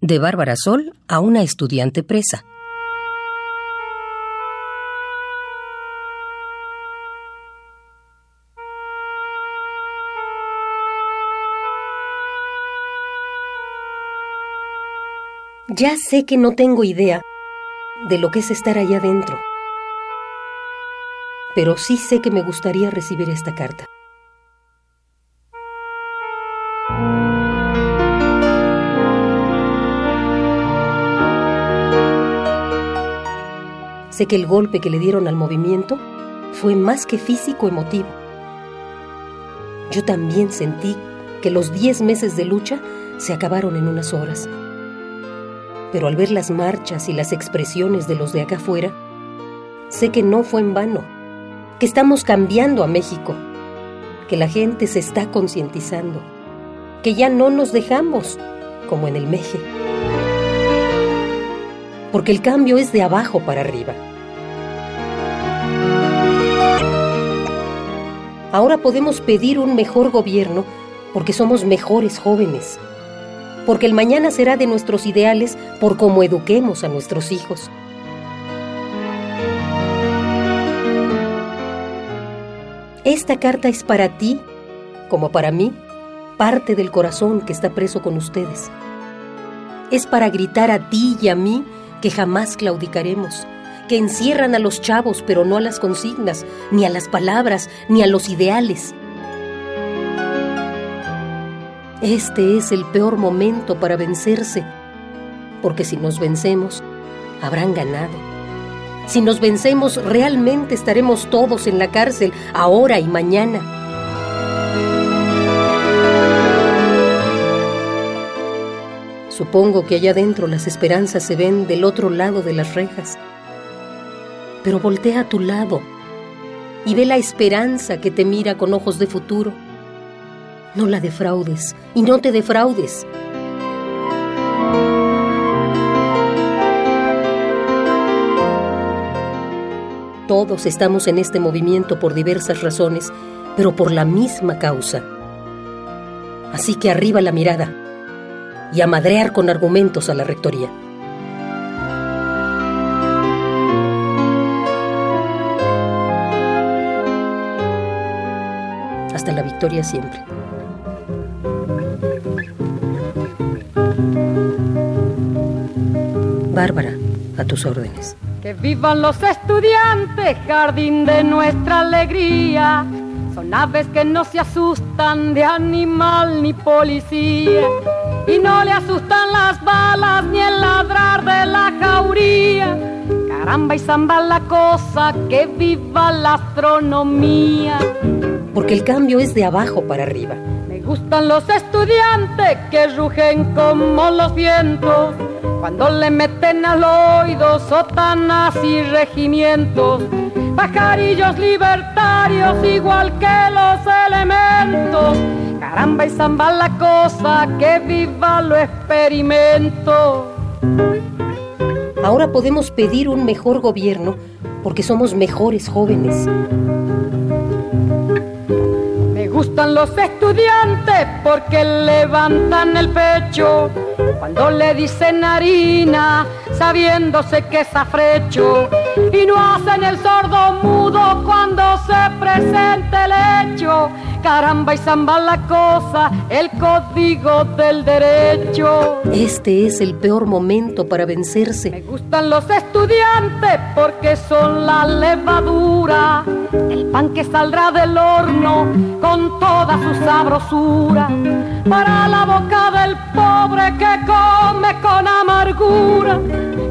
De Bárbara Sol a una estudiante presa. Ya sé que no tengo idea de lo que es estar allá adentro, pero sí sé que me gustaría recibir esta carta. Sé que el golpe que le dieron al movimiento fue más que físico emotivo. Yo también sentí que los diez meses de lucha se acabaron en unas horas. Pero al ver las marchas y las expresiones de los de acá afuera, sé que no fue en vano, que estamos cambiando a México, que la gente se está concientizando, que ya no nos dejamos como en el Meje. Porque el cambio es de abajo para arriba. Ahora podemos pedir un mejor gobierno porque somos mejores jóvenes, porque el mañana será de nuestros ideales por cómo eduquemos a nuestros hijos. Esta carta es para ti, como para mí, parte del corazón que está preso con ustedes. Es para gritar a ti y a mí que jamás claudicaremos que encierran a los chavos pero no a las consignas, ni a las palabras, ni a los ideales. Este es el peor momento para vencerse, porque si nos vencemos, habrán ganado. Si nos vencemos, realmente estaremos todos en la cárcel, ahora y mañana. Supongo que allá adentro las esperanzas se ven del otro lado de las rejas pero voltea a tu lado y ve la esperanza que te mira con ojos de futuro. No la defraudes y no te defraudes. Todos estamos en este movimiento por diversas razones, pero por la misma causa. Así que arriba la mirada y a madrear con argumentos a la rectoría. hasta la victoria siempre. Bárbara, a tus órdenes. Que vivan los estudiantes, jardín de nuestra alegría. Son aves que no se asustan de animal ni policía. Y no le asustan las balas ni el ladrar de la jauría. Caramba y zamba la cosa, que viva la astronomía porque el cambio es de abajo para arriba. Me gustan los estudiantes que rugen como los vientos, cuando le meten al oído sotanas y regimientos, pajarillos libertarios igual que los elementos. Caramba y zamba la cosa, que viva lo experimento. Ahora podemos pedir un mejor gobierno porque somos mejores jóvenes gustan los estudiantes porque levantan el pecho cuando le dicen harina, sabiéndose que es afrecho, y no hacen el sordo mudo cuando se presente el hecho. Caramba y zamba la cosa, el código del derecho. Este es el peor momento para vencerse. Me gustan los estudiantes porque son la levadura, el pan que saldrá del horno con toda su sabrosura, para la boca del pobre que come con amargura.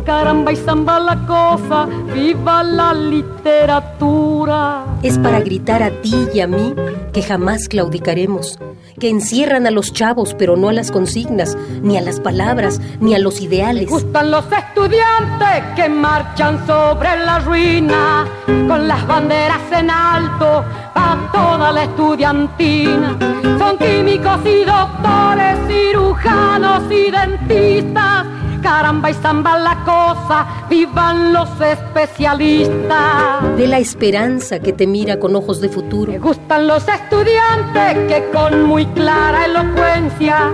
Caramba y zamba la cosa, viva la literatura. Es para gritar a ti y a mí que jamás claudicaremos, que encierran a los chavos pero no a las consignas, ni a las palabras, ni a los ideales. Me gustan los estudiantes que marchan sobre la ruina, con las banderas en alto, a toda la estudiantina. Son químicos y doctores, cirujanos y dentistas Caramba y zamba la cosa, vivan los especialistas. De la esperanza que te mira con ojos de futuro. Me gustan los estudiantes que con muy clara elocuencia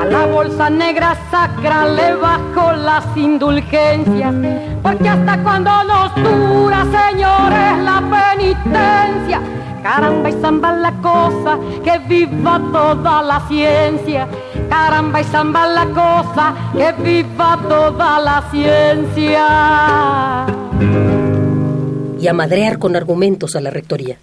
a la bolsa negra sacra le bajo las indulgencias. Porque hasta cuando nos dura, señores, la penitencia. Caramba y zamba la cosa, que viva toda la ciencia caramba y zamba la cosa, que viva toda la ciencia. Y a madrear con argumentos a la rectoría.